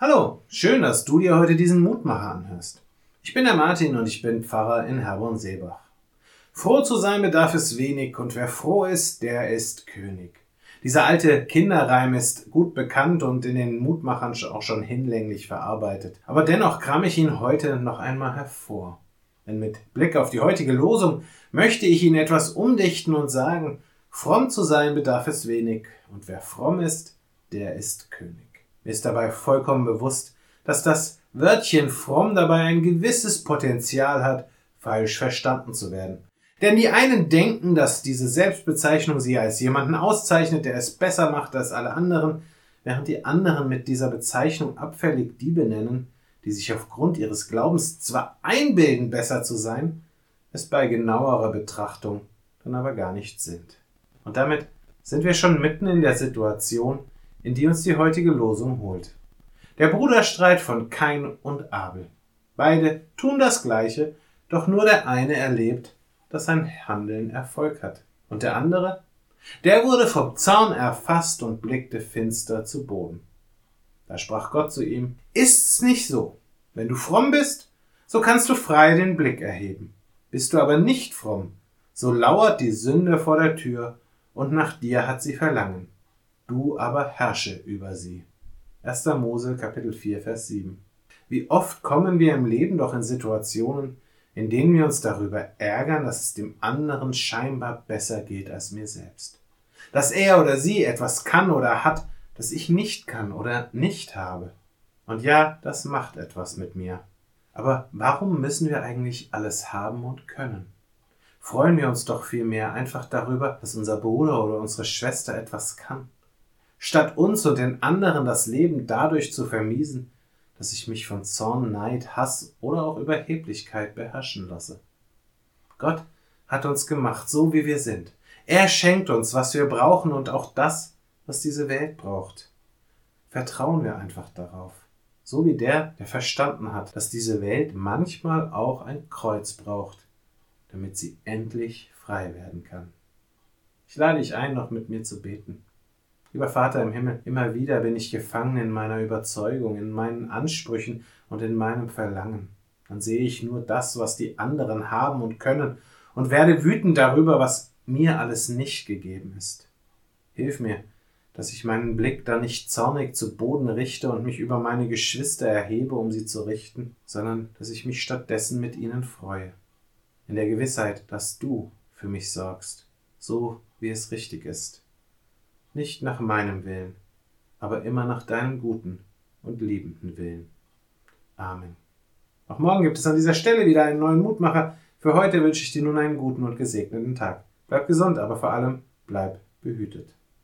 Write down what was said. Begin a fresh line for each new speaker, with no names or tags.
Hallo, schön, dass du dir heute diesen Mutmacher anhörst. Ich bin der Martin und ich bin Pfarrer in Herborn-Seebach. Froh zu sein bedarf es wenig und wer froh ist, der ist König. Dieser alte Kinderreim ist gut bekannt und in den Mutmachern auch schon hinlänglich verarbeitet. Aber dennoch kram ich ihn heute noch einmal hervor. Denn mit Blick auf die heutige Losung möchte ich ihn etwas umdichten und sagen, fromm zu sein bedarf es wenig und wer fromm ist, der ist König. Mir ist dabei vollkommen bewusst, dass das Wörtchen fromm dabei ein gewisses Potenzial hat, falsch verstanden zu werden. Denn die einen denken, dass diese Selbstbezeichnung sie als jemanden auszeichnet, der es besser macht als alle anderen, während die anderen mit dieser Bezeichnung abfällig die benennen, die sich aufgrund ihres Glaubens zwar einbilden, besser zu sein, es bei genauerer Betrachtung dann aber gar nicht sind. Und damit sind wir schon mitten in der Situation, in die uns die heutige Losung holt. Der Bruderstreit von Kain und Abel. Beide tun das Gleiche, doch nur der eine erlebt, dass sein Handeln Erfolg hat. Und der andere? Der wurde vom Zorn erfasst und blickte finster zu Boden. Da sprach Gott zu ihm, Ist's nicht so? Wenn du fromm bist, so kannst du frei den Blick erheben. Bist du aber nicht fromm, so lauert die Sünde vor der Tür, und nach dir hat sie Verlangen du aber herrsche über sie. 1. Mose Kapitel 4 Vers 7. Wie oft kommen wir im Leben doch in Situationen, in denen wir uns darüber ärgern, dass es dem anderen scheinbar besser geht als mir selbst. Dass er oder sie etwas kann oder hat, das ich nicht kann oder nicht habe. Und ja, das macht etwas mit mir. Aber warum müssen wir eigentlich alles haben und können? Freuen wir uns doch vielmehr einfach darüber, dass unser Bruder oder unsere Schwester etwas kann statt uns und den anderen das Leben dadurch zu vermiesen, dass ich mich von Zorn, Neid, Hass oder auch Überheblichkeit beherrschen lasse. Gott hat uns gemacht, so wie wir sind. Er schenkt uns, was wir brauchen und auch das, was diese Welt braucht. Vertrauen wir einfach darauf. So wie der, der verstanden hat, dass diese Welt manchmal auch ein Kreuz braucht, damit sie endlich frei werden kann. Ich lade dich ein, noch mit mir zu beten. Lieber Vater im Himmel, immer wieder bin ich gefangen in meiner Überzeugung, in meinen Ansprüchen und in meinem Verlangen. Dann sehe ich nur das, was die anderen haben und können, und werde wütend darüber, was mir alles nicht gegeben ist. Hilf mir, dass ich meinen Blick da nicht zornig zu Boden richte und mich über meine Geschwister erhebe, um sie zu richten, sondern dass ich mich stattdessen mit ihnen freue. In der Gewissheit, dass du für mich sorgst, so wie es richtig ist nicht nach meinem Willen, aber immer nach deinem guten und liebenden Willen. Amen. Auch morgen gibt es an dieser Stelle wieder einen neuen Mutmacher. Für heute wünsche ich dir nun einen guten und gesegneten Tag. Bleib gesund, aber vor allem bleib behütet.